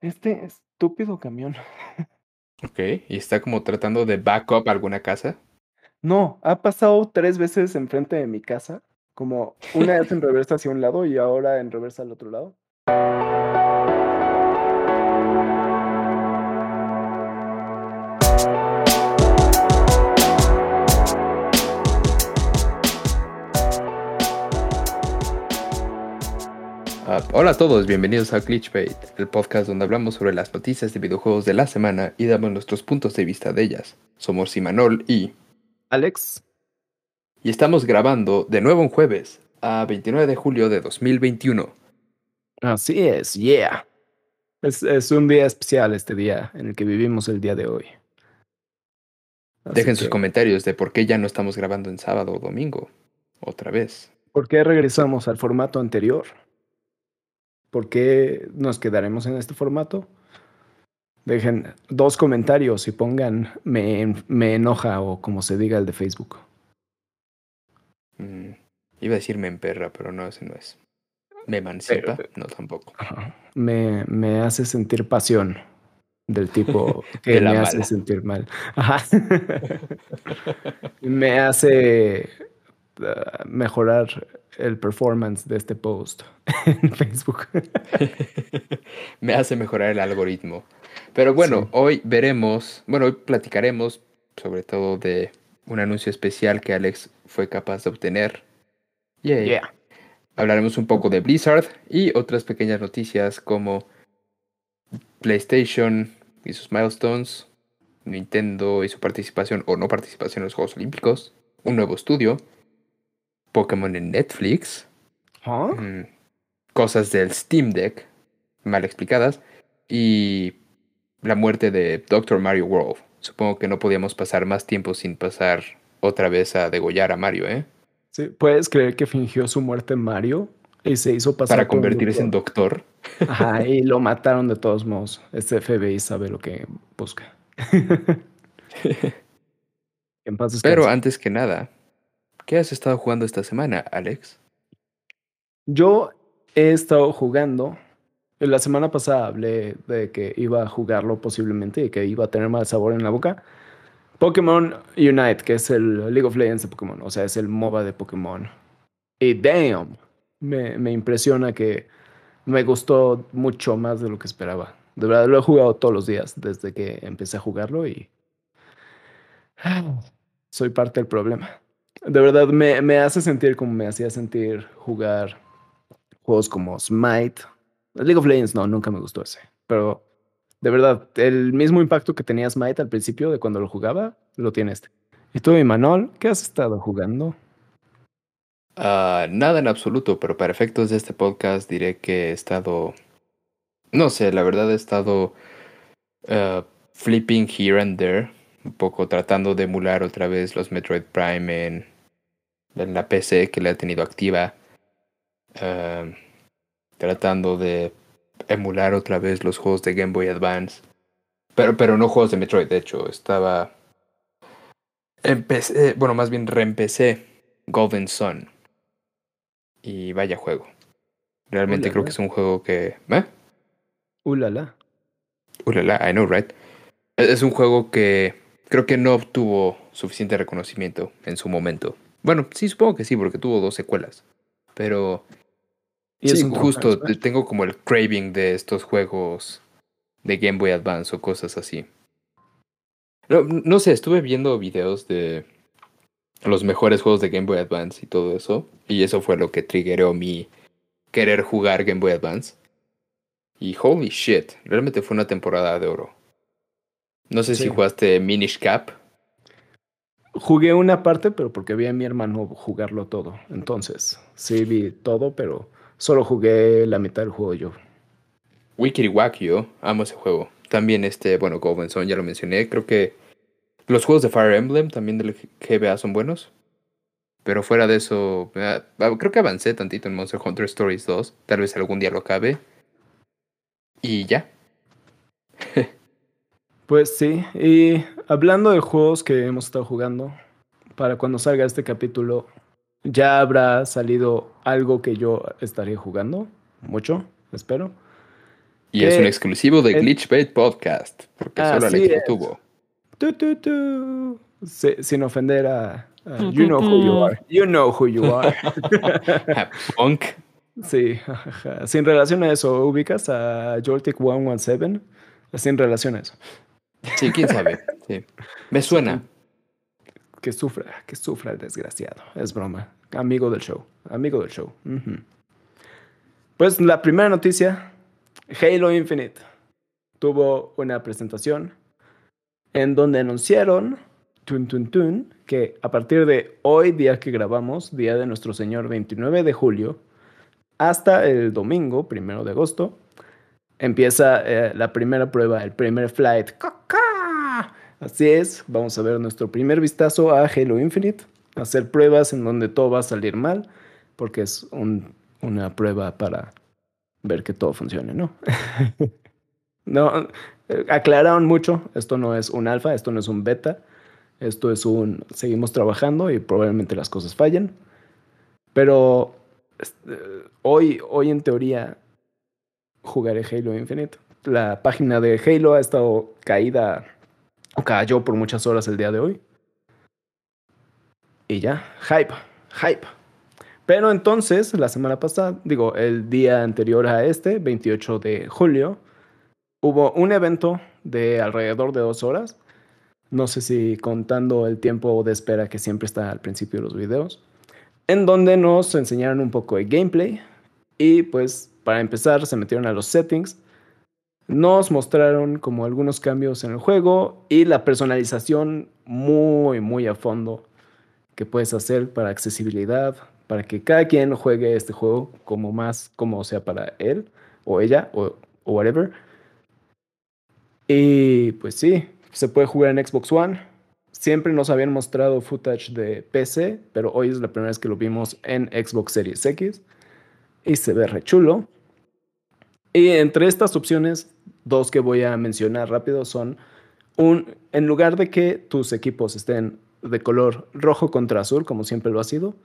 Este estúpido camión. Ok, y está como tratando de back up alguna casa. No, ha pasado tres veces enfrente de mi casa. Como una vez en reversa hacia un lado y ahora en reversa al otro lado. Uh, hola a todos, bienvenidos a Glitchbait, el podcast donde hablamos sobre las noticias de videojuegos de la semana y damos nuestros puntos de vista de ellas. Somos Simanol y Alex. Y estamos grabando de nuevo un jueves, a 29 de julio de 2021. Así es, yeah. Es, es un día especial este día en el que vivimos el día de hoy. Así Dejen sus comentarios de por qué ya no estamos grabando en sábado o domingo. Otra vez. ¿Por qué regresamos al formato anterior? ¿Por qué nos quedaremos en este formato? Dejen dos comentarios y pongan me, me enoja o como se diga el de Facebook. Mm, iba a decir me emperra, pero no, ese no es. Me emancipa, Pero- no tampoco. Ajá. Me, me hace sentir pasión del tipo que De me hace sentir mal. Ajá. me hace mejorar el performance de este post en Facebook. Me hace mejorar el algoritmo. Pero bueno, Sí. hoy veremos, bueno, hoy platicaremos sobre todo de un anuncio especial que Alex fue capaz de obtener. Yay. Yeah. Hablaremos un poco de Blizzard y otras pequeñas noticias como PlayStation y sus milestones, Nintendo y su participación o no participación en los Juegos Olímpicos, un nuevo estudio, Pokémon en Netflix, ¿Ah? mm, cosas del Steam Deck mal explicadas y la muerte de Dr. Mario World. Supongo que no podíamos pasar más tiempo sin pasar otra vez a degollar a Mario, ¿eh? Sí, ¿Puedes creer que fingió su muerte Mario y se hizo pasar Para convertirse en doctor? Ajá, y lo mataron de todos modos. Este FBI sabe lo que busca. en paz Pero antes que nada, ¿qué has estado jugando esta semana, Alex? Yo he estado jugando. La semana pasada hablé de que iba a jugarlo posiblemente y que iba a tener mal sabor en la boca. Pokémon Unite, que es el League of Legends de Pokémon, o sea, es el MOBA de Pokémon. Y damn, me, me impresiona que me gustó mucho más de lo que esperaba. De verdad, lo he jugado todos los días desde que empecé a jugarlo y soy parte del problema. De verdad, me, me hace sentir como me hacía sentir jugar juegos como Smite. League of Legends no, nunca me gustó ese. Pero de verdad, el mismo impacto que tenía Smite al principio de cuando lo jugaba, lo tiene este. ¿Y tú, Imanol, qué has estado jugando? Ah, nada en absoluto, pero para efectos de este podcast diré que he estado... No sé, la verdad he estado ah, flipping here and there, un poco tratando de emular otra vez los Metroid Prime en, en la PC que la he tenido activa. Ah, tratando de emular otra vez los juegos de Game Boy Advance. Pero, pero no juegos de Metroid, de hecho, estaba... Empecé, bueno, más bien reempecé Golden Sun. Y vaya juego. Realmente Ulala. creo que es un juego que... ¿Eh? Ulala. Ulala, I know, right? Es un juego que creo que no obtuvo suficiente reconocimiento en su momento. Bueno, sí, supongo que sí, porque tuvo dos secuelas. Pero Y sí, es justo tengo como el craving de estos juegos de Game Boy Advance o cosas así. No, no sé, estuve viendo videos de los mejores juegos de Game Boy Advance y todo eso. Y eso fue lo que triggeró mi querer jugar Game Boy Advance. Y holy shit, realmente fue una temporada de oro. No sé si jugaste Minish Cap. Jugué una parte, pero porque vi a mi hermano jugarlo todo. Entonces, sí vi todo, pero solo jugué la mitad del juego yo. Wikiri Wakio, amo ese juego. También este, bueno, Golden Sun, ya lo mencioné. Creo que los juegos de Fire Emblem también del GBA son buenos. Pero fuera de eso, ah, ah, creo que avancé tantito en Monster Hunter Stories 2. Tal vez algún día lo acabe. Y ya. Pues sí, y hablando de juegos que hemos estado jugando, para cuando salga este capítulo, ya habrá salido algo que yo estaré jugando, mucho, espero. Y es un exclusivo de es- Glitchbait Podcast, porque solo Alex lo tuvo. Tu, tu, tu. Si- sin ofender a, a You know who you are. You know who you are. Ah, Punk. Sí, ajá. sin relación a eso, ubicas a Joltic 117. Sin relación a eso. Sí, quién sabe. Sí. Me suena. Que sufra, que sufra el desgraciado. Es broma. Amigo del show. Amigo del show. Ujú. Pues la primera noticia: Halo Infinite tuvo una presentación en donde anunciaron tun, tun, tun, que a partir de hoy, día que grabamos, día de nuestro Señor 29 de julio, hasta el domingo, primero de agosto, empieza eh, la primera prueba, el primer flight. ¡Caca! Así es, vamos a ver nuestro primer vistazo a Halo Infinite, hacer pruebas en donde todo va a salir mal, porque es un- una prueba para ver que todo funcione, ¿no? no, eh, aclararon mucho, esto no es un alfa, esto no es un beta, esto es un, seguimos trabajando y probablemente las cosas fallen, pero este, hoy, hoy en teoría jugaré Halo Infinite. La página de Halo ha estado caída, o cayó por muchas horas el día de hoy. Y ya, hype, hype. Pero entonces, la semana pasada, digo, el día anterior a este, 28 de julio, hubo un evento de alrededor de dos horas. No sé si contando el tiempo de espera que siempre está al principio de los videos, en donde nos enseñaron un poco de gameplay y pues para empezar se metieron a los settings, nos mostraron como algunos cambios en el juego y la personalización muy muy a fondo que puedes hacer para accesibilidad, para que cada quien juegue este juego como más como sea para él o ella o, o whatever. Y pues sí, se puede jugar en Xbox One. Siempre nos habían mostrado footage de PC, pero hoy es la primera vez que lo vimos en Xbox Series X. Y se ve re chulo. Y entre estas opciones, dos que voy a mencionar rápido son un, en lugar de que tus equipos estén de color rojo contra azul, como siempre lo ha sido,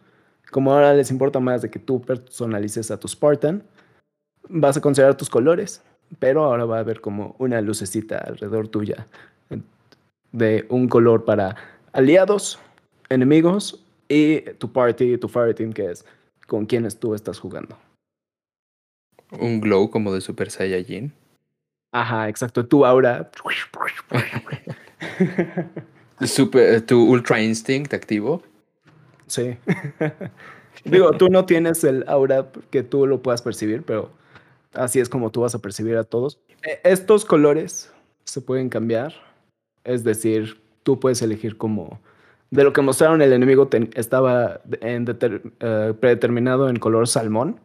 como ahora les importa más de que tú personalices a tu Spartan, vas a considerar tus colores, pero ahora va a haber como una lucecita alrededor tuya de un color para aliados, enemigos y tu party, tu fireteam, que es con quienes tú estás jugando. Un glow como de Super Saiyajin. Ajá, exacto. Tu aura. Super, tu Ultra Instinct activo. Sí. Digo, tú no tienes el aura que tú lo puedas percibir, pero así es como tú vas a percibir a todos. E- Estos colores se pueden cambiar. Es decir, tú puedes elegir como... De lo que mostraron, el enemigo estaba en deter- eh, predeterminado en color salmón.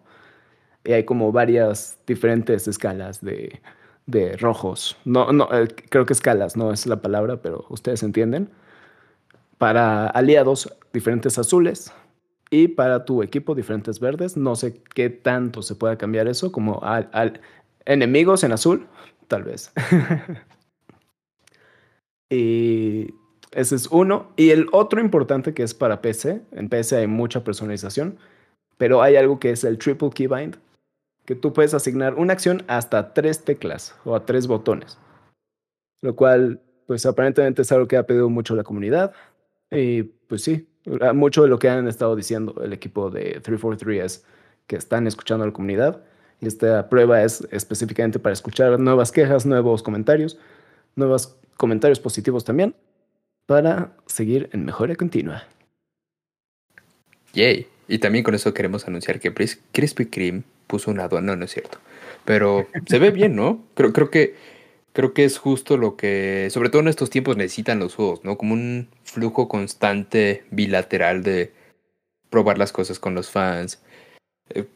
Y hay como varias diferentes escalas de, de rojos. No, no, eh, creo que escalas no es la palabra, pero ustedes entienden. Para aliados, diferentes azules. Y para tu equipo, diferentes verdes. No sé qué tanto se pueda cambiar eso, como al, enemigos en azul, tal vez. y ese es uno. Y el otro importante que es para PC. En PC hay mucha personalización, pero hay algo que es el triple keybind, que tú puedes asignar una acción hasta tres teclas o a tres botones. Lo cual, pues aparentemente es algo que ha pedido mucho la comunidad. Y pues sí, mucho de lo que han estado diciendo el equipo de 343 es que están escuchando a la comunidad. Y esta prueba es específicamente para escuchar nuevas quejas, nuevos comentarios, nuevos comentarios positivos también, para seguir en mejora continua. Yay. Y también con eso queremos anunciar que Krispy Kreme puso una aduana. No, no es cierto. Pero se ve bien, ¿no? Creo, creo que creo que es justo lo que, sobre todo en estos tiempos, necesitan los juegos, ¿no? Como un flujo constante bilateral de probar las cosas con los fans. eh,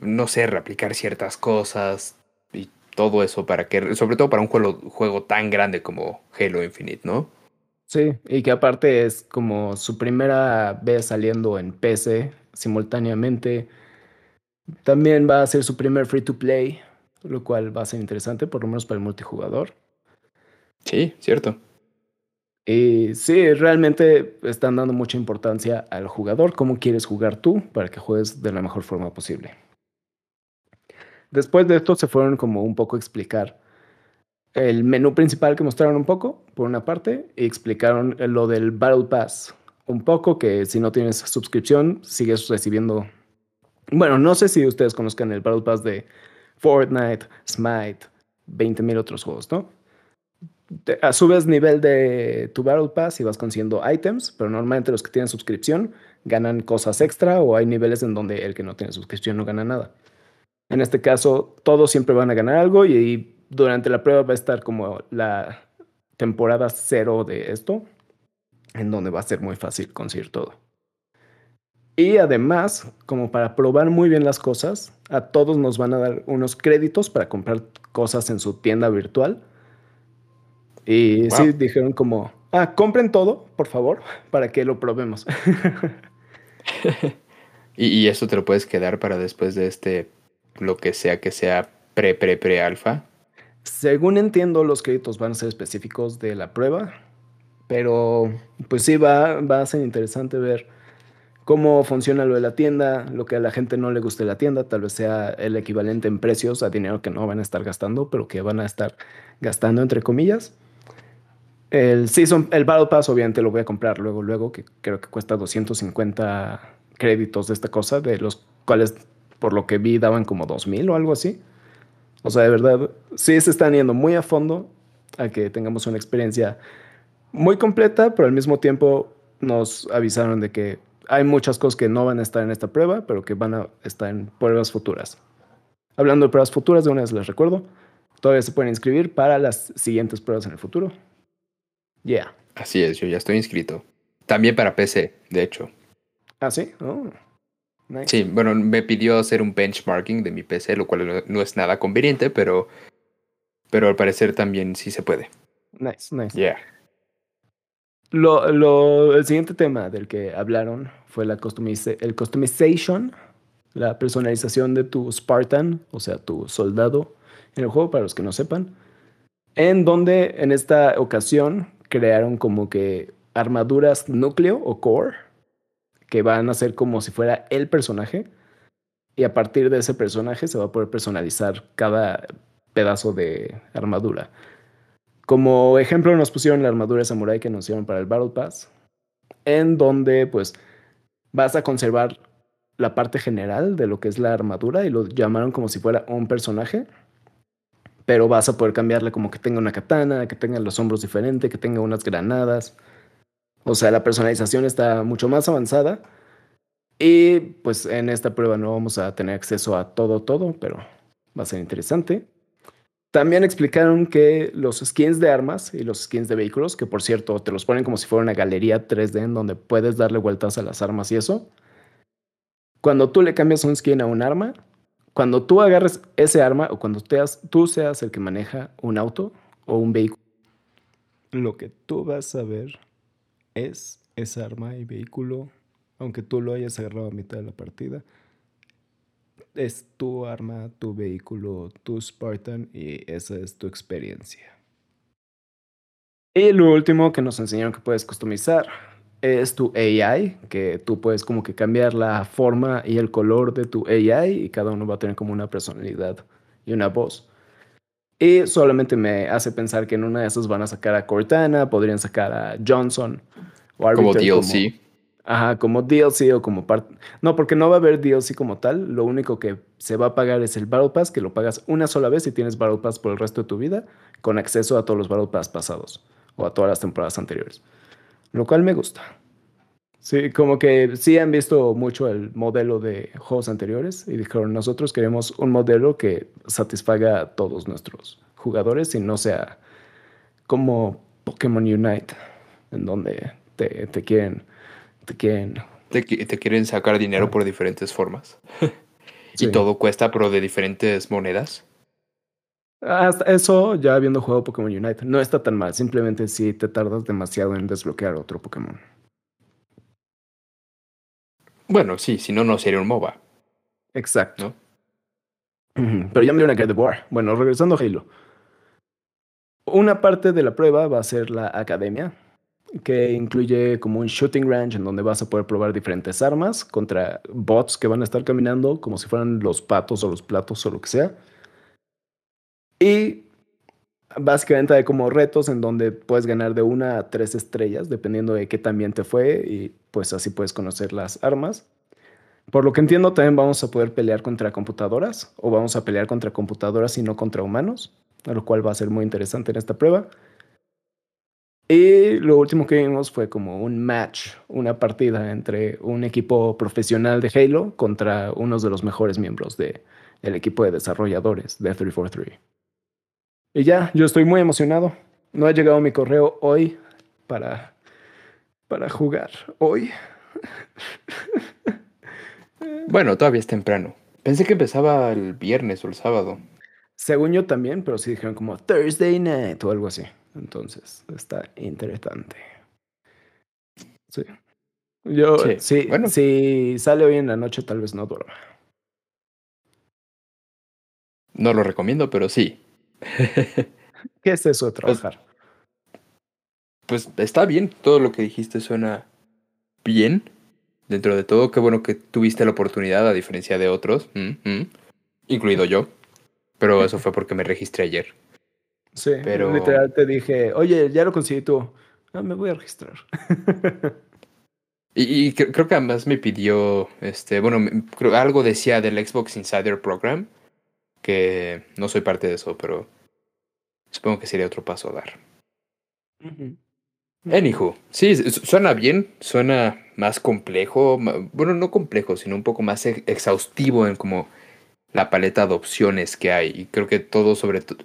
no sé, replicar ciertas cosas y todo eso para que, sobre todo para un juego, juego tan grande como Halo Infinite, ¿no? Sí, y que aparte es como su primera vez saliendo en PC simultáneamente. También va a ser su primer free to play, lo cual va a ser interesante, por lo menos para el multijugador. Sí, cierto. Y sí, realmente están dando mucha importancia al jugador, cómo quieres jugar tú para que juegues de la mejor forma posible. Después de esto se fueron como un poco a explicar el menú principal que mostraron un poco, por una parte, y explicaron lo del Battle Pass un poco, que si no tienes suscripción, sigues recibiendo... Bueno, no sé si ustedes conozcan el Battle Pass de Fortnite, Smite, 20.000 otros juegos, ¿no? Te, subes nivel de tu Battle Pass y vas consiguiendo items, pero normalmente los que tienen suscripción ganan cosas extra o hay niveles en donde el que no tiene suscripción no gana nada. En este caso, todos siempre van a ganar algo y durante la prueba va a estar como la temporada cero de esto, en donde va a ser muy fácil conseguir todo. Y además, como para probar muy bien las cosas, a todos nos van a dar unos créditos para comprar cosas en su tienda virtual. Y sí, dijeron como, ah, compren todo, por favor, para que lo probemos. y, y, eso te lo puedes quedar para después de este, lo que sea que sea pre, pre, pre alfa. Según entiendo, los créditos van a ser específicos de la prueba, pero pues sí, va, va a ser interesante ver cómo funciona lo de la tienda, lo que a la gente no le guste la tienda, tal vez sea el equivalente en precios a dinero que no van a estar gastando, pero que van a estar gastando entre comillas. El Season, el Battle Pass obviamente lo voy a comprar luego, luego, que creo que cuesta 250 créditos de esta cosa, de los cuales por lo que vi daban como 2000 o algo así. O sea, de verdad, sí se están yendo muy a fondo a que tengamos una experiencia muy completa, pero al mismo tiempo nos avisaron de que hay muchas cosas que no van a estar en esta prueba, pero que van a estar en pruebas futuras. Hablando de pruebas futuras, de una vez les recuerdo, todavía se pueden inscribir para las siguientes pruebas en el futuro. Yeah. Así es, yo ya estoy inscrito. También para PC, de hecho. Ah, sí. Oh, sí, bueno, me pidió hacer un benchmarking de mi PC, lo cual no es nada conveniente, pero, pero al parecer también sí se puede. Nice, nice. Yeah. Lo, el siguiente tema del que hablaron fue el customization, la personalización de tu Spartan, o sea, tu soldado en el juego, para los que no sepan, en donde en esta ocasión crearon como que armaduras núcleo o core, que van a ser como si fuera el personaje, y a partir de ese personaje se va a poder personalizar cada pedazo de armadura. Como ejemplo nos pusieron la armadura samurai que nos dieron para el Battle Pass, en donde pues vas a conservar la parte general de lo que es la armadura y lo llamaron como si fuera un personaje, pero vas a poder cambiarle como que tenga una katana, que tenga los hombros diferentes, que tenga unas granadas. O sea, la personalización está mucho más avanzada. Y pues en esta prueba no vamos a tener acceso a todo, todo, pero va a ser interesante. También explicaron que los skins de armas y los skins de vehículos, que por cierto te los ponen como si fuera una galería 3D en donde puedes darle vueltas a las armas y eso. Cuando tú le cambias un skin a un arma, cuando tú agarres ese arma o cuando tú seas el que maneja un auto o un vehículo, lo que tú vas a ver es esa arma y vehículo, aunque tú lo hayas agarrado a mitad de la partida es tu arma, tu vehículo, tu Spartan y esa es tu experiencia. Y lo último que nos enseñaron que puedes customizar es tu AI, que tú puedes como que cambiar la forma y el color de tu AI y cada uno va a tener como una personalidad y una voz. Y solamente me hace pensar que en una de esas van a sacar a Cortana, podrían sacar a Johnson o Como DLC. Ajá, como DLC o como parte. No, porque no va a haber DLC como tal. Lo único que se va a pagar es el Battle Pass, que lo pagas una sola vez y tienes Battle Pass por el resto de tu vida, con acceso a todos los Battle Pass pasados o a todas las temporadas anteriores. Lo cual me gusta. Sí, como que sí han visto mucho el modelo de juegos anteriores y dijeron, nosotros queremos un modelo que satisfaga a todos nuestros jugadores y no sea como Pokémon Unite, en donde te, te quieren te quieren. Te, quieren sacar dinero por diferentes formas. y todo cuesta, pero de diferentes monedas. Hasta eso, ya habiendo jugado Pokémon Unite, no está tan mal. Simplemente si te tardas demasiado en desbloquear otro Pokémon. Bueno, sí, si no, no sería un MOBA. Exacto. Pero ya me dio una de War. Bueno, regresando a Halo. Una parte de la prueba va a ser la academia, que incluye como un shooting range en donde vas a poder probar diferentes armas contra bots que van a estar caminando como si fueran los patos o los platos o lo que sea. Y básicamente hay como retos en donde puedes ganar de una a tres estrellas dependiendo de qué tan bien te fue y pues así puedes conocer las armas. Por lo que entiendo también vamos a poder pelear contra computadoras o vamos a pelear contra computadoras y no contra humanos, lo cual va a ser muy interesante en esta prueba. Y lo último que vimos fue como un match, una partida entre un equipo profesional de Halo contra unos de los mejores miembros del equipo de desarrolladores de 343. Y ya, yo estoy muy emocionado. No ha llegado mi correo hoy para, para jugar hoy. Bueno, todavía es temprano. Pensé que empezaba el viernes o el sábado. Según yo también, pero sí dijeron como Thursday night o algo así. Entonces, está interesante. Sí. Yo, sí, bueno. si sale hoy en la noche, tal vez no duerma. No lo recomiendo, pero sí. ¿Qué es eso de pues trabajar? Pues, está bien, todo lo que dijiste suena bien. Dentro de todo, qué bueno que tuviste la oportunidad, a diferencia de otros, mm, mm, incluido yo. Pero eso fue porque me registré ayer. Sí, pero literal te dije, oye, ya lo conseguí tú. Ah, me voy a registrar. y, creo que además me pidió, este, bueno, algo decía del Xbox Insider Program, que no soy parte de eso, pero supongo que sería otro paso a dar. Anywho, sí, suena bien, suena más complejo, bueno, no complejo, sino un poco más exhaustivo en como la paleta de opciones que hay. Y creo que todo sobre todo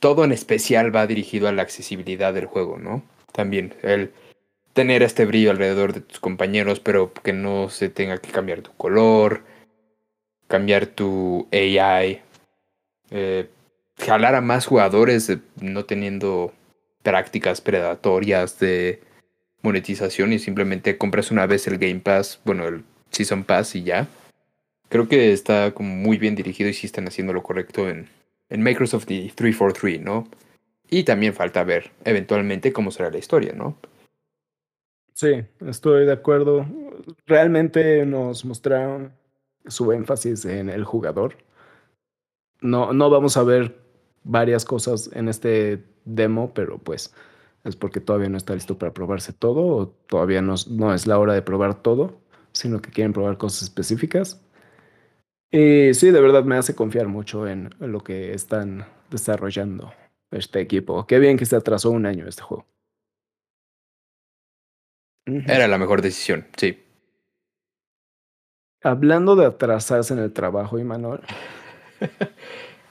todo en especial va dirigido a la accesibilidad del juego, ¿no? También el tener este brillo alrededor de tus compañeros, pero que no se tenga que cambiar tu color, cambiar tu AI, eh, jalar a más jugadores no teniendo prácticas predatorias de monetización y simplemente compras una vez el Game Pass, bueno, el Season Pass y ya. Creo que está como muy bien dirigido y sí están haciendo lo correcto en, en Microsoft 343, ¿no? Y también falta ver eventualmente cómo será la historia, ¿no? Sí, estoy de acuerdo. Realmente nos mostraron su énfasis en el jugador. No, no vamos a ver varias cosas en este demo, pero pues es porque todavía no está listo para probarse todo o todavía no es la hora de probar todo, sino que quieren probar cosas específicas. Y sí, de verdad me hace confiar mucho en lo que están desarrollando este equipo. Qué bien que se atrasó un año este juego. Era la mejor decisión, sí. Hablando de atrasarse en el trabajo, Imanol.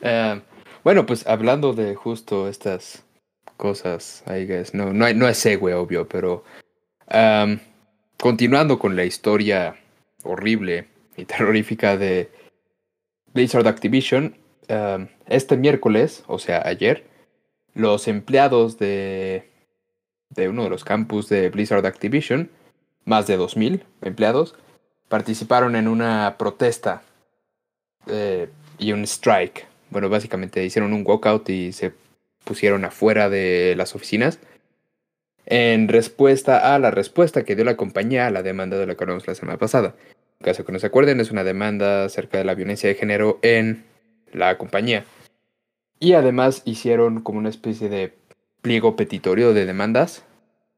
uh, bueno, pues hablando de justo estas cosas, I guess. No, no, no es segue, obvio, pero um, continuando con la historia horrible y terrorífica de Blizzard Activision, um, este miércoles, o sea, ayer, los empleados de, de uno de los campus de Blizzard Activision, más de 2.000 empleados, participaron en una protesta eh, y un strike. Bueno, básicamente hicieron un walkout y se pusieron afuera de las oficinas en respuesta a la respuesta que dio la compañía a la demanda de la que hablamos la semana pasada caso que no se acuerden, es una demanda acerca de la violencia de género en la compañía. Y además hicieron como una especie de pliego petitorio de demandas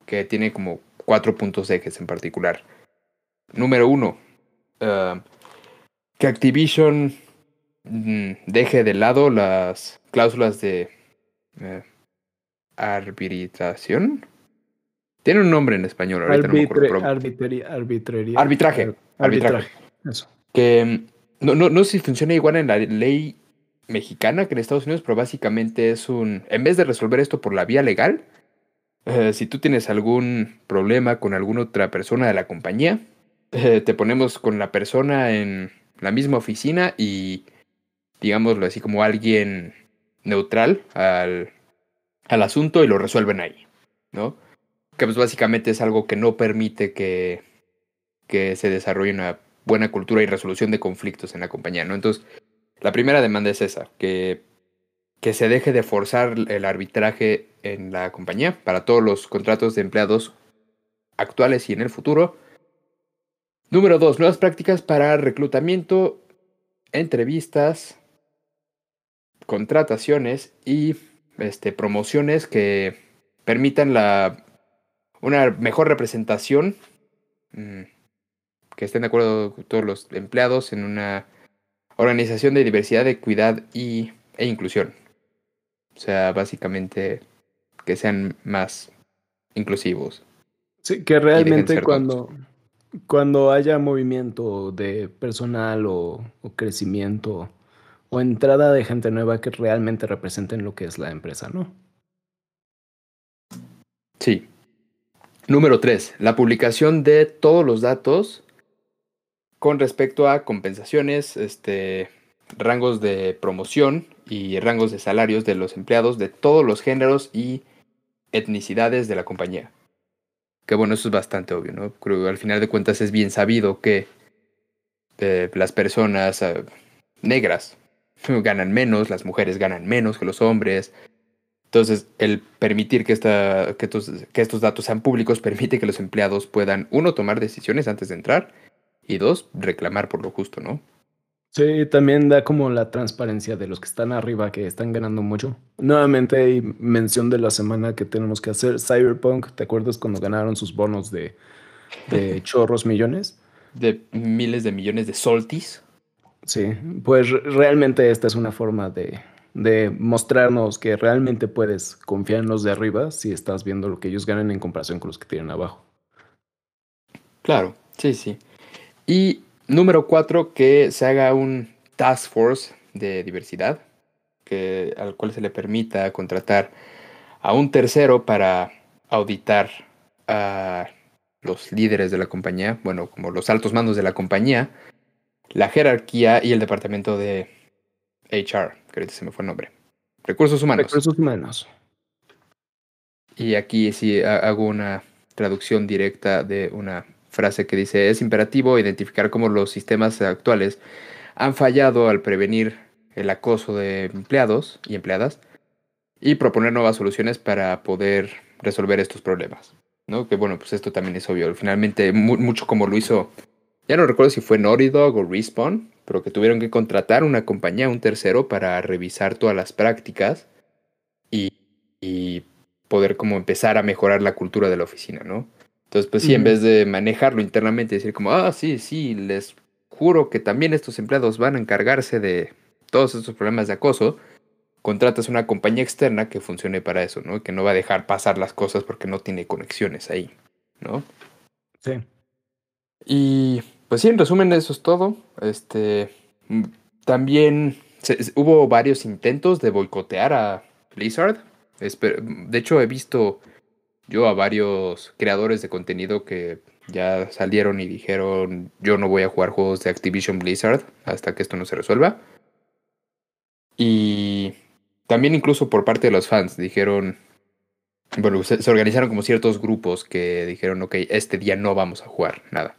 que tiene como cuatro puntos ejes en particular. Número uno, eh, que Activision mm, deje de lado las cláusulas de uh, arbitración. Tiene un nombre en español, ahorita no me acuerdo. Arbitraje. Arbitraje. Eso. Que no, no, no sé si funciona igual en la ley mexicana que en Estados Unidos, pero básicamente es un. En vez de resolver esto por la vía legal, eh, si tú tienes algún problema con alguna otra persona de la compañía, eh, te ponemos con la persona en la misma oficina y, digámoslo así, como alguien neutral al, al asunto y lo resuelven ahí, ¿no? Que pues básicamente es algo que no permite que que se desarrolle una buena cultura y resolución de conflictos en la compañía, ¿no? Entonces, la primera demanda es esa, que que se deje de forzar el arbitraje en la compañía para todos los contratos de empleados actuales y en el futuro. Número dos, nuevas prácticas para reclutamiento, entrevistas, contrataciones y este, promociones que permitan la, una mejor representación, mm, que estén de acuerdo todos los empleados en una organización de diversidad, equidad y, e inclusión. O sea, básicamente que sean más inclusivos. Sí, que realmente cuando, cuando haya movimiento de personal o, o, crecimiento o entrada de gente nueva que realmente representen lo que es la empresa, ¿no? Sí. Número tres, la publicación de todos los datos con respecto a compensaciones, este, rangos de promoción y rangos de salarios de los empleados de todos los géneros y etnicidades de la compañía. Que bueno, eso es bastante obvio, ¿no? Al final de cuentas es bien sabido que eh, las personas eh, negras ganan menos, las mujeres ganan menos que los hombres. Entonces, el permitir que, esta, que, estos, que estos datos sean públicos permite que los empleados puedan, uno, tomar decisiones antes de entrar y dos, reclamar por lo justo, ¿no? Sí, también da como la transparencia de los que están arriba, que están ganando mucho. Nuevamente hay mención de la semana que tenemos que hacer. Cyberpunk, ¿te acuerdas cuando ganaron sus bonos de, de chorros millones? De miles de millones de soltis. Sí, pues realmente esta es una forma de, de mostrarnos que realmente puedes confiar en los de arriba si estás viendo lo que ellos ganan en comparación con los que tienen abajo. Claro, sí, sí. Y Número cuatro, que se haga un task force de diversidad, que, al cual se le permita contratar a un tercero para auditar a los líderes de la compañía, bueno, como los altos mandos de la compañía, la jerarquía y el departamento de HR, que ahorita se me fue el nombre. Recursos humanos. Recursos humanos. Y aquí sí hago una traducción directa de una frase que dice, es imperativo identificar cómo los sistemas actuales han fallado al prevenir el acoso de empleados y empleadas y proponer nuevas soluciones para poder resolver estos problemas. ¿no? Que bueno, pues esto también es obvio. Finalmente, mucho como lo hizo, ya no recuerdo si fue Naughty Dog o Respawn, pero que tuvieron que contratar una compañía, un tercero, para revisar todas las prácticas y, y poder como empezar a mejorar la cultura de la oficina, ¿no? Entonces, pues sí, en vez de manejarlo internamente, decir como, ah, sí, sí, les juro que también estos empleados van a encargarse de todos estos problemas de acoso, contratas una compañía externa que funcione para eso, ¿no? Que no va a dejar pasar las cosas porque no tiene conexiones ahí, ¿no? Sí. Y pues sí, en resumen, eso es todo. Este, mm, también hubo varios intentos de boicotear a Blizzard. De hecho, he visto yo a varios creadores de contenido que ya salieron y dijeron yo no voy a jugar juegos de Activision Blizzard hasta que esto no se resuelva. Y también incluso por parte de los fans dijeron, bueno, se, organizaron como ciertos grupos que dijeron, ok, este día no vamos a jugar nada.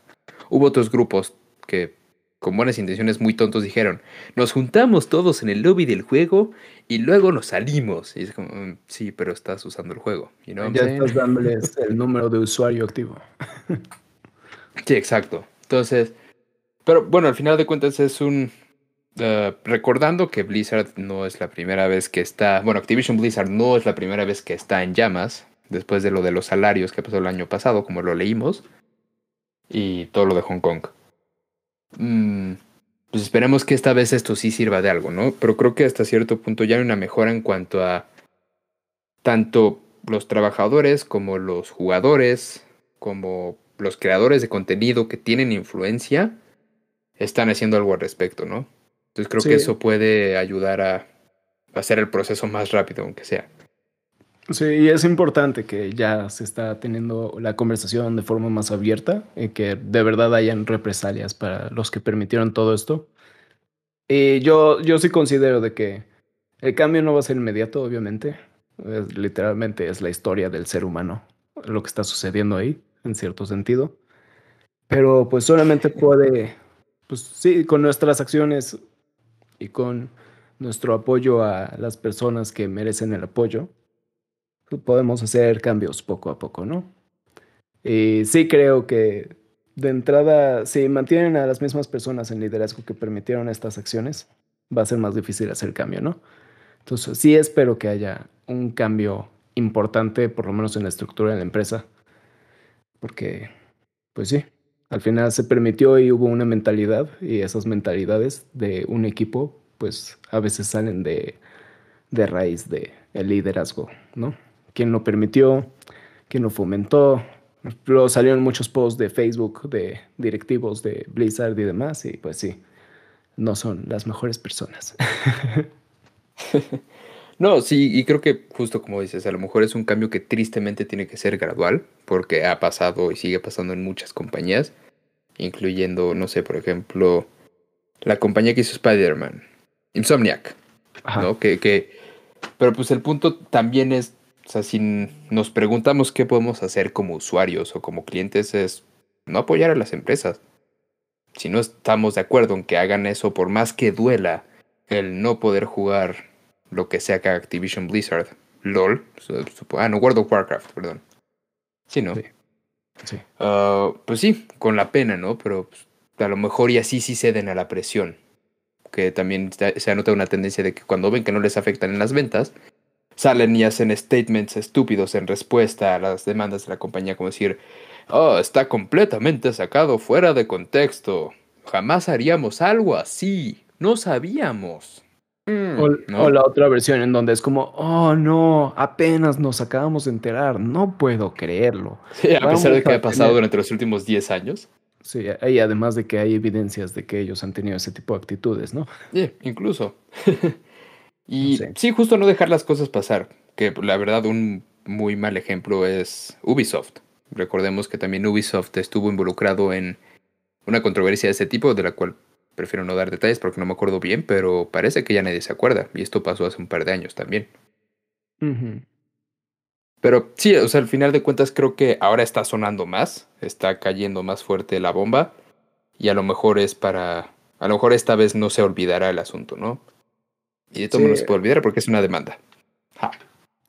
Hubo otros grupos que con buenas intenciones muy tontos dijeron, nos juntamos todos en el lobby del juego y luego nos salimos. Y es como, mm, sí, pero estás usando el juego. ya estás dándoles el número de usuario activo. sí, exacto. Entonces, pero bueno, al final de cuentas es un... Uh, recordando que Blizzard no es la primera vez que está, bueno, Activision Blizzard no es la primera vez que está en llamas, después de lo de los salarios que pasó el año pasado, como lo leímos, y todo lo de Hong Kong. Mm, pues esperemos que esta vez esto sí sirva de algo, ¿no? Pero creo que hasta cierto punto ya hay una mejora en cuanto a tanto los trabajadores como los jugadores, como los creadores de contenido que tienen influencia, están haciendo algo al respecto, ¿no? Entonces creo que eso puede ayudar a hacer el proceso más rápido, aunque sea. Sí, y es importante que ya se está teniendo la conversación de forma más abierta y que de verdad hayan represalias para los que permitieron todo esto. Y yo, yo sí considero de que el cambio no va a ser inmediato, obviamente. literalmente es la historia del ser humano, lo que está sucediendo ahí, en cierto sentido. Pero pues solamente puede, pues sí, con nuestras acciones y con nuestro apoyo a las personas que merecen el apoyo, podemos hacer cambios poco a poco, ¿no? Y sí creo que de entrada, si mantienen a las mismas personas en liderazgo que permitieron estas acciones, va a ser más difícil hacer cambio, ¿no? Entonces, sí espero que haya un cambio importante, por lo menos en la estructura de la empresa, porque, pues sí, al final se permitió y hubo una mentalidad y esas mentalidades de un equipo, pues a veces salen de, de raíz de el liderazgo, ¿no? ¿Quién lo permitió? ¿Quién lo fomentó? Luego salieron muchos posts de Facebook de directivos de Blizzard y demás, y pues sí, no son las mejores personas. no, sí, y creo que justo como dices, a lo mejor es un cambio que tristemente tiene que ser gradual, porque ha pasado y sigue pasando en muchas compañías, incluyendo, no sé, por ejemplo, la compañía que hizo Spider-Man, Insomniac, ¿no? Que, que, pero pues el punto también es o sea, si nos preguntamos qué podemos hacer como usuarios o como clientes es no apoyar a las empresas. Si no estamos de acuerdo en que hagan eso, por más que duela el no poder jugar lo que sea que Activision Blizzard, LOL, ah, no, World of Warcraft, perdón. Sí, ¿no? Sí. Ah, pues sí, con la pena, ¿no? Pero pues, a lo mejor y así sí ceden a la presión. Que también se ha notado una tendencia de que cuando ven que no les afectan en las ventas, salen y hacen statements estúpidos en respuesta a las demandas de la compañía, como decir, oh, está completamente sacado fuera de contexto. Jamás haríamos algo así. No sabíamos. Mm, o, la otra versión en donde es como, oh no, apenas nos acabamos de enterar, no puedo creerlo. a pesar de que ha pasado durante los últimos 10 años. Sí, y además de que hay evidencias de que ellos han tenido ese tipo de actitudes, ¿no? Sí, incluso. Y sí, justo no dejar las cosas pasar, que la verdad un muy mal ejemplo es Ubisoft. Recordemos que también Ubisoft estuvo involucrado en una controversia de ese tipo, de la cual prefiero no dar detalles porque no me acuerdo bien, pero parece que ya nadie se acuerda, y esto pasó hace un par de años también. Pero sí, o sea, al final de cuentas creo que ahora está sonando más, está cayendo más fuerte la bomba, y a lo mejor es para, a lo mejor esta vez no se olvidará el asunto, ¿no? Y de todo no se puede olvidar porque es una demanda.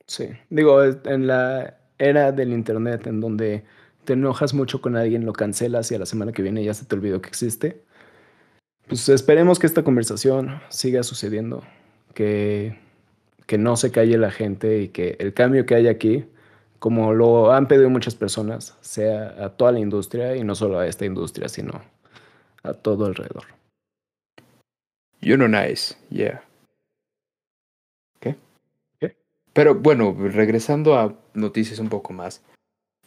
Sí, digo, en la era del Internet en donde te enojas mucho con alguien, lo cancelas y a la semana que viene ya se te olvidó que existe. Pues esperemos que esta conversación siga sucediendo, que, que no se calle la gente y que el cambio que hay aquí, como lo han pedido muchas personas, sea a toda la industria y no solo a esta industria, sino a todo alrededor. You know nice, yeah. Pero bueno, regresando a noticias un poco más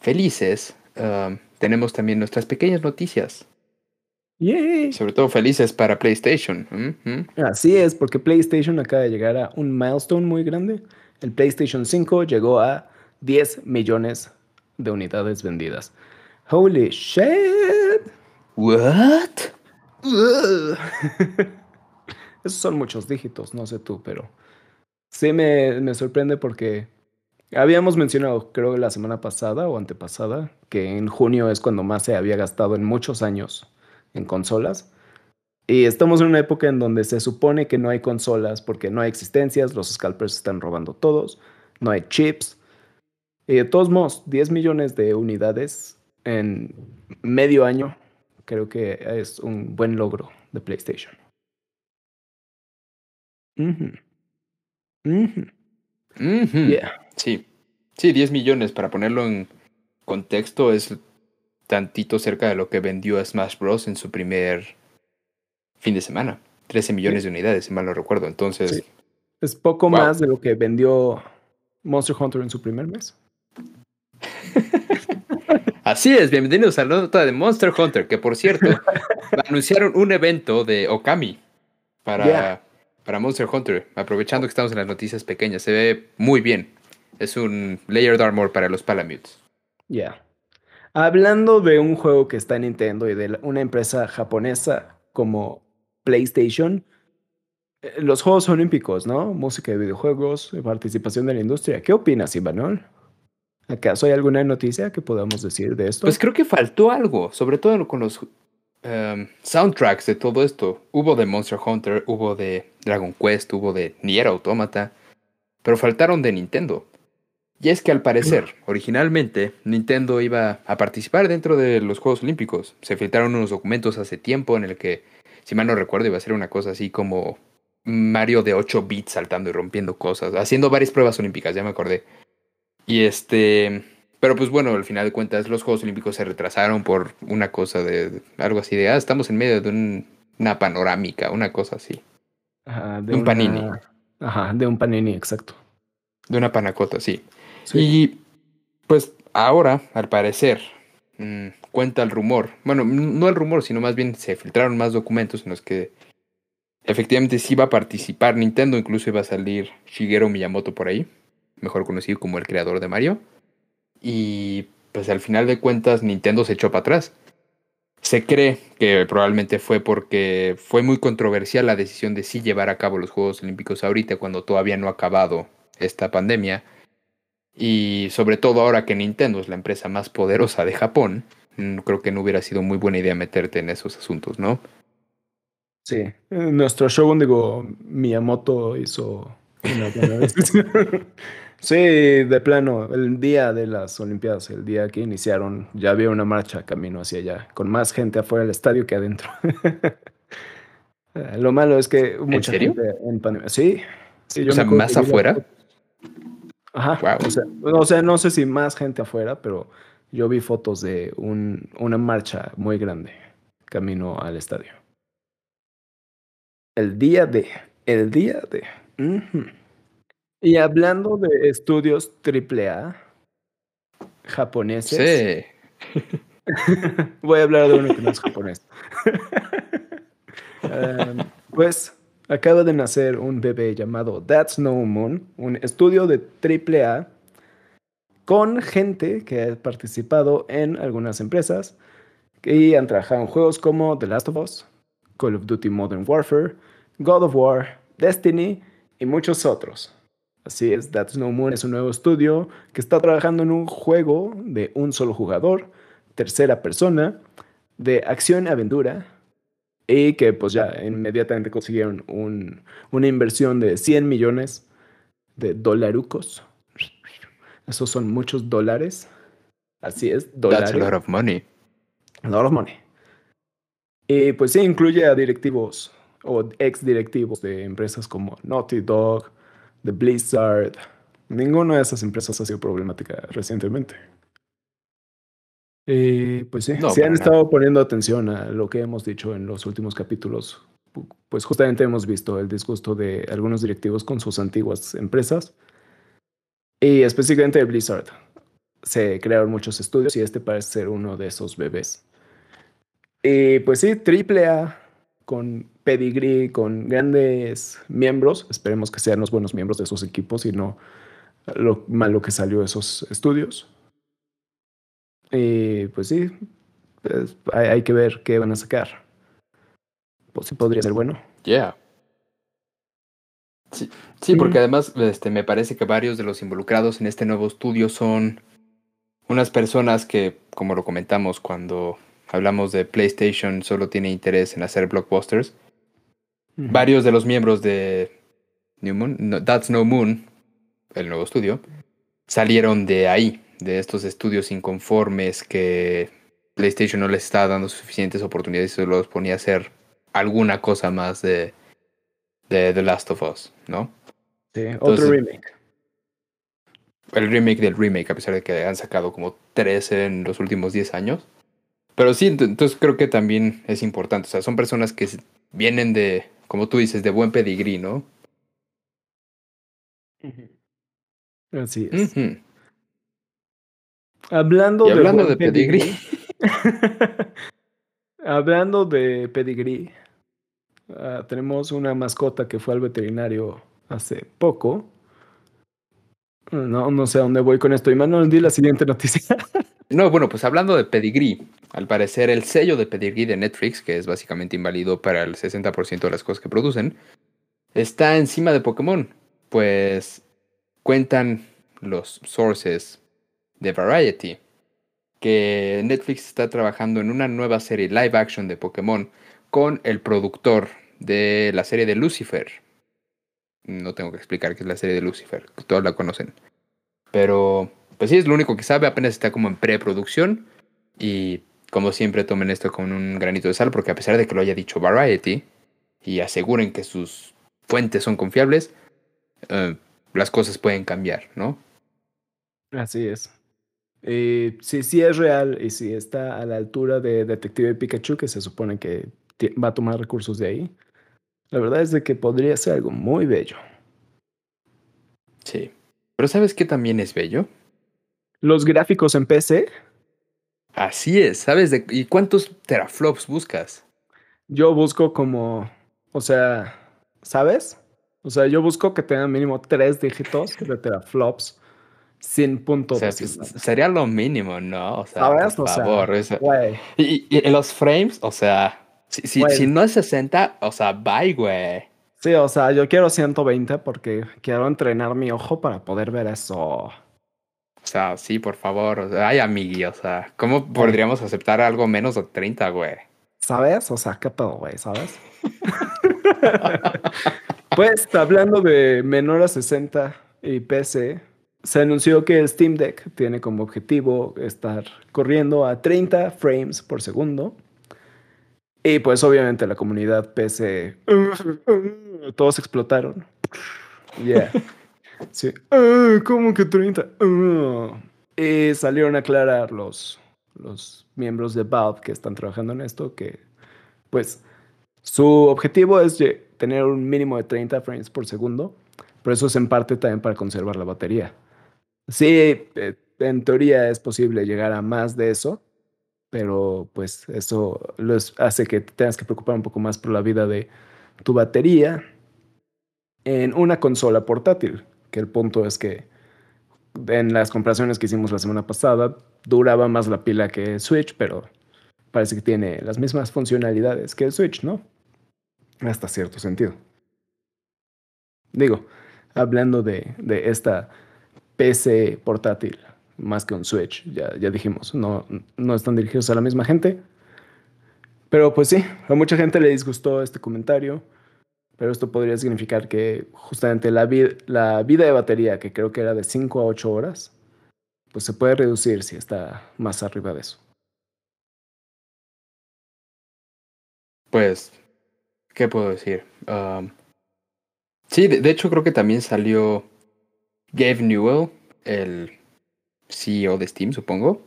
felices, ah, tenemos también nuestras pequeñas noticias. Yay. Sobre todo felices para PlayStation. Así es, porque PlayStation acaba de llegar a un milestone muy grande. El PlayStation 5 llegó a 10 millones de unidades vendidas. Holy shit. What? Esos son muchos dígitos, no sé tú, pero sí me, me sorprende porque habíamos mencionado, creo la semana pasada o antepasada, que en junio es cuando más se había gastado en muchos años en consolas. Y estamos en una época en donde se supone que no hay consolas porque no hay existencias, los scalpers están robando todos, no hay chips. Y de todos modos, 10 millones de unidades en medio año, creo que es un buen logro de PlayStation. Sí. Sí, 10 millones, para ponerlo en contexto, es tantito cerca de lo que vendió Smash Bros. en su primer fin de semana. 13 millones de unidades, si mal no recuerdo. Entonces. Es poco más de lo que vendió Monster Hunter en su primer mes. Así es, bienvenidos a la nota de Monster Hunter, que por cierto, anunciaron un evento de Okami para para Monster Hunter, aprovechando que estamos en las noticias pequeñas. Se ve muy bien. Es un layered armor para los Palamutes. Ya. Hablando de un juego que está en Nintendo y de una empresa japonesa como PlayStation, eh, los Juegos Olímpicos, ¿no? Música de videojuegos, participación de la industria. ¿Qué opinas, Ivanol? ¿Acaso hay alguna noticia que podamos decir de esto? Pues creo que faltó algo, sobre todo con los em, soundtracks de todo esto. Hubo de Monster Hunter, hubo de Dragon Quest, hubo de Nier Automata, pero faltaron de Nintendo. Y es que al parecer, originalmente, Nintendo iba a participar dentro de los Juegos Olímpicos. Se filtraron unos documentos hace tiempo en el que, si mal no recuerdo, iba a ser una cosa así como Mario de 8 bits saltando y rompiendo cosas, haciendo varias pruebas olímpicas, ya me acordé. Y este, pero pues bueno, al final de cuentas los Juegos Olímpicos se retrasaron por una cosa de algo así de, ah, estamos en medio de una panorámica, una cosa así. Ajá, de un panini. Ajá, de un panini, exacto. De una panacota, sí. Y pues ahora, al parecer, mm, cuenta el rumor, bueno, no el rumor, sino más bien se filtraron más documentos en los que efectivamente sí iba a participar Nintendo, incluso iba a salir Shigeru Miyamoto por ahí, mejor conocido como el creador de Mario. Y pues al final de cuentas Nintendo se echó para atrás. Se cree que probablemente fue porque fue muy controversial la decisión de sí llevar a cabo los Juegos Olímpicos ahorita cuando todavía no ha acabado esta pandemia y sobre todo ahora que Nintendo es la empresa más poderosa de Japón, mm, creo que no hubiera sido muy buena idea meterte en esos asuntos, ¿no? Sí, nuestro show, digo, Miyamoto hizo una buena Sí, de plano, el día de las Olimpiadas, el día que iniciaron, ya había una marcha camino hacia allá, con más gente afuera del estadio que adentro. Lo malo es que mucha ¿En serio? gente en pandemia. Sí, sí o sea, más afuera. Ajá. O, sea, no sé si más gente afuera, pero yo vi fotos de un, una marcha muy grande camino al estadio. El día de. El día de. Y hablando de estudios AAA japoneses. Sí. voy a hablar de uno que no es japonés. Em, pues acaba de nacer un bebé llamado That's No Moon, un estudio de AAA con gente que ha participado en algunas empresas y han trabajado en juegos como The Last of Us, Call of Duty Modern Warfare, God of War, Destiny y muchos otros. Así es, That's No Moon es un nuevo estudio que está trabajando en un juego de un solo jugador, tercera persona, de acción y aventura, y que pues ya inmediatamente consiguieron un, una inversión de 100 millones de dolarucos. Esos son muchos dólares. Así es, dólares. That's a lot of money. A lot of money. Y pues sí, incluye a directivos o ex directivos de empresas como Naughty Dog, The Blizzard. Ninguna de esas empresas ha sido problemática recientemente. Eh, pues sí, si han estado poniendo atención a lo que hemos dicho en los últimos capítulos, pues justamente hemos visto el disgusto de algunos directivos con sus antiguas empresas y específicamente de Blizzard. Se crearon muchos estudios y este parece ser uno de esos bebés. Y pues sí, triple A con pedigree, con grandes miembros. Esperemos que sean los buenos miembros de esos equipos y no lo malo que salió de esos estudios. Y pues sí, pues, hay, que ver qué van a sacar. Pues sí, podría ser bueno. Yeah. Sí, sí, porque además este, me parece que varios de los involucrados en este nuevo estudio son unas personas que, como lo comentamos cuando hablamos de PlayStation, solo tiene interés en hacer blockbusters. Varios de los miembros de New Moon, That's No Moon, el nuevo estudio, salieron de ahí, de estos estudios inconformes que PlayStation no les estaba dando suficientes oportunidades y solo los ponía a hacer alguna cosa más de, de The Last of Us, ¿no? Sí, otro remake. El remake del remake, a pesar de que han sacado como 13 en los últimos 10 años. Pero sí, entonces creo que también es importante. O sea, son personas que vienen de, como tú dices, de buen pedigrí, ¿no? Así es. Hablando, de, hablando de pedigrí. hablando de pedigrí, ah, tenemos una mascota que fue al veterinario hace poco. No, no sé a dónde voy con esto. Y Manuel, di la siguiente noticia. no, bueno, pues hablando de pedigrí, al parecer el sello de pedigrí de Netflix, que es básicamente inválido para el 60% de las cosas que producen, está encima de Pokémon. Pues cuentan los sources de Variety, que Netflix está trabajando en una nueva serie live action de Pokémon con el productor de la serie de Lucifer. No tengo que explicar qué es la serie de Lucifer, todos la conocen. Pero, pues sí, es lo único que sabe, apenas está como en preproducción. Y como siempre, tomen esto con un granito de sal, porque a pesar de que lo haya dicho Variety y aseguren que sus fuentes son confiables, eh, las cosas pueden cambiar, ¿no? Así es. Eh, si sí es real y si está a la altura de Detective Pikachu, que se supone que va a tomar recursos de ahí, la verdad es de que podría ser algo muy bello. Sí. Pero ¿sabes qué también es bello? Los gráficos en PC. Así es, ¿sabes? De, ¿Y cuántos teraflops buscas? Yo busco como, o sea, ¿sabes? O sea, yo busco que tengan mínimo tres dígitos de teraflops sin punto o sea, Sería lo mínimo, ¿no? O sea, ¿Sabes? por favor. y, y, los frames, o sea, si, si, si, no es 60, o sea, bye, güey. Sí, o sea, yo quiero 120 porque quiero entrenar mi ojo para poder ver eso. O sea, sí, por favor. Ay, amigui, o sea, ¿cómo podríamos aceptar algo menos de 30, güey? ¿Sabes? O sea, qué pedo, güey, ¿sabes? pues, hablando de menor a 60 y PC, se anunció que el Steam Deck tiene como objetivo estar corriendo a 30 frames por segundo. Y pues obviamente la comunidad PC, todos explotaron. Yeah. Sí. ¿Cómo que 30? Y salieron a aclarar los, los miembros de Valve que están trabajando en esto que pues su objetivo es tener un mínimo de 30 frames por segundo, pero eso es en parte también para conservar la batería. Sí, eh, en teoría es posible llegar a más de eso, pero pues eso hace que tengas que preocupar un poco más por la vida de tu batería en una consola portátil, el punto es que en las comparaciones que hicimos la semana pasada duraba más la pila que Switch, pero parece que tiene las mismas funcionalidades que el Switch, ¿no? Hasta cierto sentido. Digo, hablando de, de esta PC portátil más que un Switch, ya, ya dijimos, no, no están dirigidos a la misma gente. Pero pues sí, a mucha gente le disgustó este comentario, pero esto podría significar que justamente la, la vida de batería, que creo que era de 5 a 8 horas, pues se puede reducir si está más arriba de eso. Pues, ¿qué puedo decir? Um, sí, de, hecho creo que también salió Gabe Newell, el CEO de Steam, supongo,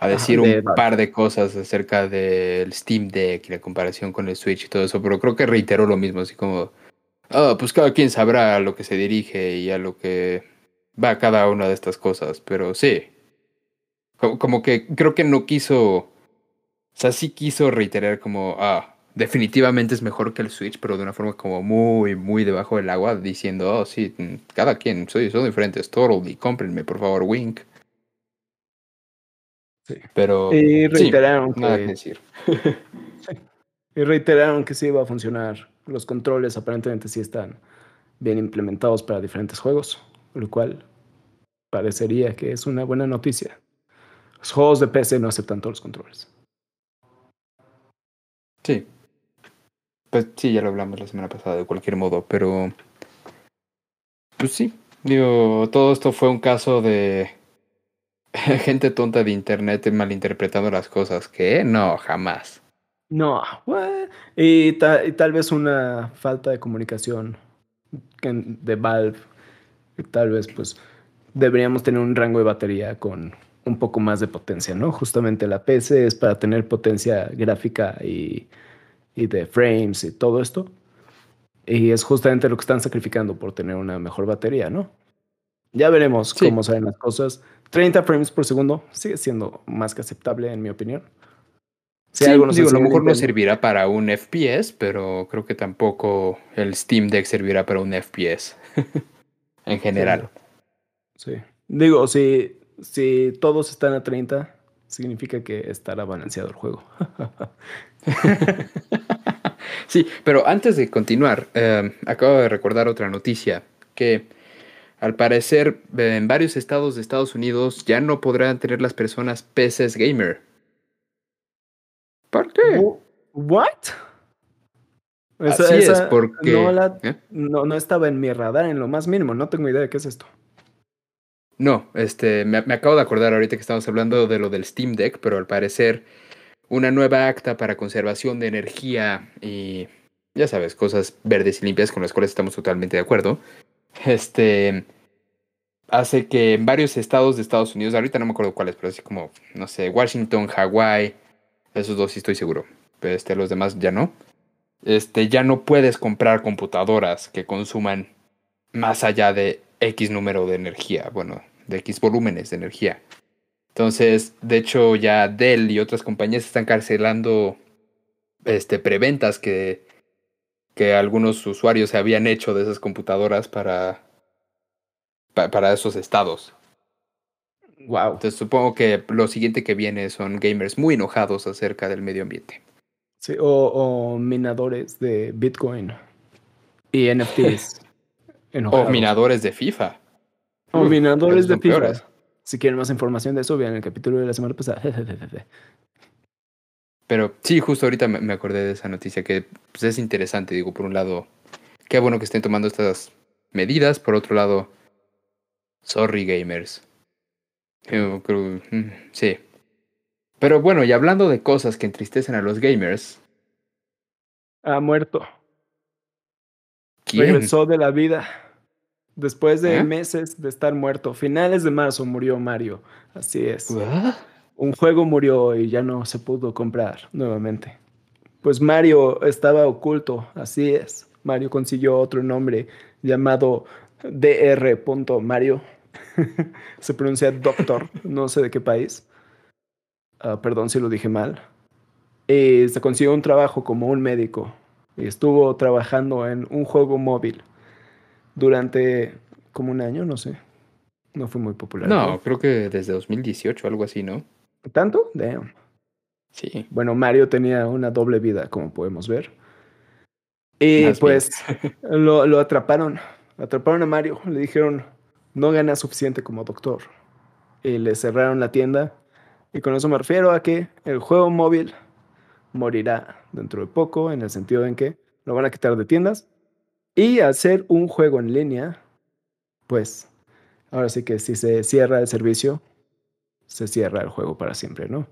a decir un par de cosas acerca del Steam Deck y la comparación con el Switch y todo eso, pero creo que reiteró lo mismo, así como, ah, pues cada quien sabrá a lo que se dirige y a lo que va cada una de estas cosas, pero sí, como, que creo que no quiso, o sea, sí quiso reiterar como, ah, definitivamente es mejor que el Switch, pero de una forma como muy, muy debajo del agua, diciendo, oh, sí, cada quien, soy, son diferentes, totally, cómprenme, por favor, wink. Sí. Pero. Y reiteraron que. Nada que decir. Y reiteraron que sí iba a funcionar. Los controles aparentemente sí están bien implementados para diferentes juegos, lo cual parecería que es una buena noticia. Los juegos de PC no aceptan todos los controles. Sí, pues sí, ya lo hablamos la semana pasada de cualquier modo, pero... Pues sí, digo, todo esto fue un caso de gente tonta de internet malinterpretando las cosas, que no, jamás. No, y, y tal vez una falta de comunicación de Valve, tal vez pues deberíamos tener un rango de batería con un poco más de potencia, ¿no? Justamente la PC es para tener potencia gráfica y y de frames y todo esto. Y es justamente lo que están sacrificando por tener una mejor batería, ¿no? Ya veremos cómo salen las cosas. 30 frames por segundo sigue siendo más que aceptable, en mi opinión. Si sí, algo a lo mejor no servirá para un FPS, pero creo que tampoco el Steam Deck servirá para un FPS en general. Sí. Digo, si, si todos están a 30, significa que estará balanceado el juego. sí, pero antes de continuar, em, acabo de recordar otra noticia que Al parecer, en varios estados de Estados Unidos ya no podrán tener las personas PCs gamer. ¿Por qué? ¿What? Así es, porque... ¿eh? No, no, estaba en mi radar en lo más mínimo, no tengo idea de qué es esto. No, este, me, me, acabo de acordar ahorita que estamos hablando de lo del Steam Deck, pero al parecer una nueva acta para conservación de energía y, ya sabes, cosas verdes y limpias con las cuales estamos totalmente de acuerdo, este, hace que en varios estados de Estados Unidos, ahorita no me acuerdo cuáles, pero así como, no sé, Washington, Hawái, esos dos sí estoy seguro, pero este, los demás ya no este, ya no puedes comprar computadoras que consuman más allá de X número de energía, bueno, de X volúmenes de energía. Entonces, de hecho, ya Dell y otras compañías están cancelando este, preventas que, que algunos usuarios se habían hecho de esas computadoras para, para esos estados. Wow. Entonces supongo que lo siguiente que viene son gamers muy enojados acerca del medio ambiente. Sí, o, minadores de Bitcoin y NFTs. o minadores de FIFA. O minadores de FIFA. Si quieren más información de eso, vean el capítulo de la semana pasada. Pero sí, justo ahorita me acordé de esa noticia que pues, es interesante. Digo, por un lado, qué bueno que estén tomando estas medidas. Por otro lado, sorry gamers. Mm, sí. Pero bueno, y hablando de cosas que entristecen a los gamers. Ha muerto. ¿Quién? Regresó de la vida. Después de ¿Eh? meses de estar muerto. Finales de marzo murió Mario. Así es. Un juego murió y ya no se pudo comprar nuevamente. Pues Mario estaba oculto. Así es. Mario consiguió otro nombre llamado Dr. Mario. se pronuncia Doctor. No sé de qué país. Ah, perdón si lo dije mal, y se consiguió un trabajo como un médico y estuvo trabajando en un juego móvil durante como un año, no sé. No fue muy popular. No, creo que desde 2018, algo así, ¿no? ¿Tanto? Damn. Sí. Bueno, Mario tenía una doble vida, como podemos ver. Y pues lo, lo, atraparon. Atraparon a Mario. Le dijeron, no gana suficiente como doctor. Y le cerraron la tienda y con eso me refiero a que el juego móvil morirá dentro de poco, en el sentido en que lo van a quitar de tiendas. Y hacer un juego en línea, pues ahora sí que si se cierra el servicio, se cierra el juego para siempre, ¿no?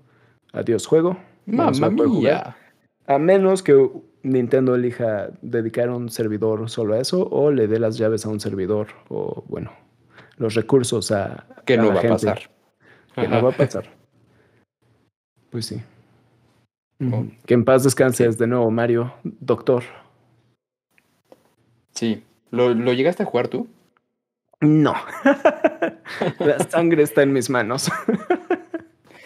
Adiós juego. Mamma mía. A menos que Nintendo elija dedicar un servidor solo a eso o le dé las llaves a un servidor o, bueno, los recursos a. Que no va a pasar. Que no va a pasar. Pues sí. Oh. Que en paz descanses de nuevo, Mario, doctor. Sí. ¿Lo, ¿Lo llegaste a jugar tú? No. La sangre está en mis manos.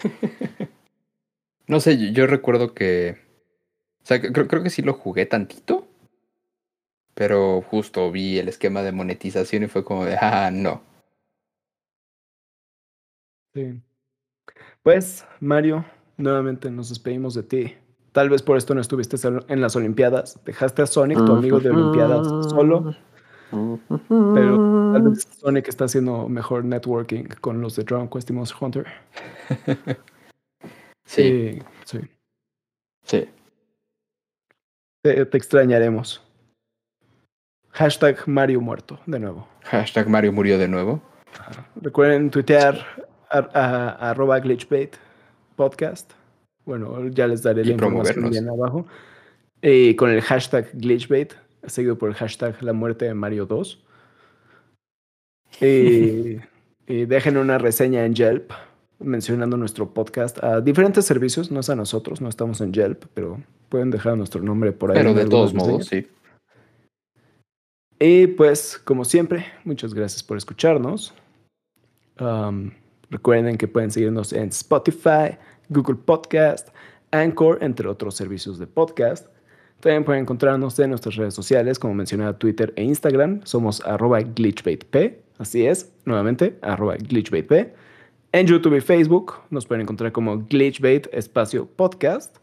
no sé, yo, recuerdo que. O sea, creo, creo que sí lo jugué tantito. Pero justo vi el esquema de monetización y fue como de, ah, no. Sí. Pues, Mario, nuevamente nos despedimos de ti. Tal vez por esto no estuviste en las Olimpiadas. Dejaste a Sonic, tu amigo de Olimpiadas, solo. Pero tal vez Sonic está haciendo mejor networking con los de Dragon Quest y Monster Hunter. sí. Sí. Sí. Te, extrañaremos. Hashtag Mario muerto, de nuevo. Hashtag Mario murió de nuevo. Recuerden tuitear a, arroba glitchbait podcast. Bueno, ya les daré la información bien abajo. Y con el hashtag glitchbait, seguido por el hashtag la muerte de Mario 2. Y, dejen una reseña en Yelp mencionando nuestro podcast a diferentes servicios, no es a nosotros, no estamos en Yelp, pero pueden dejar nuestro nombre por ahí. Pero de todos modos, sí. Y pues, como siempre, muchas gracias por escucharnos. Um, Recuerden que pueden seguirnos en Spotify, Google Podcast, Anchor, entre otros servicios de podcast. También pueden encontrarnos en nuestras redes sociales, como mencionaba Twitter e Instagram. Somos arroba glitchbaitp. Así es, nuevamente, arroba glitchbaitp. En YouTube y Facebook nos pueden encontrar como glitchbait espacio podcast.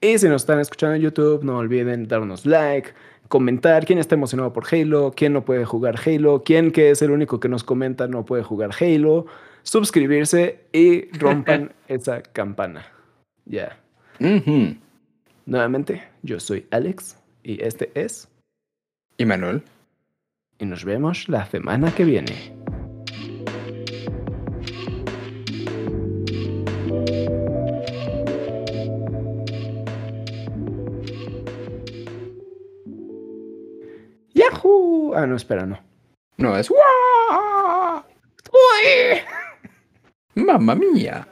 Y si nos están escuchando en YouTube, no olviden darnos like, comentar quién está emocionado por Halo, quién no puede jugar Halo, quién que es el único que nos comenta no puede jugar Halo, suscribirse y rompan esa campana. Ya. Nuevamente, yo soy Alex y este es... ¿Y Manuel? Y nos vemos la semana que viene. ¡Yahoo! Ah, no, espera, no. No, es... ¡Mamma mía!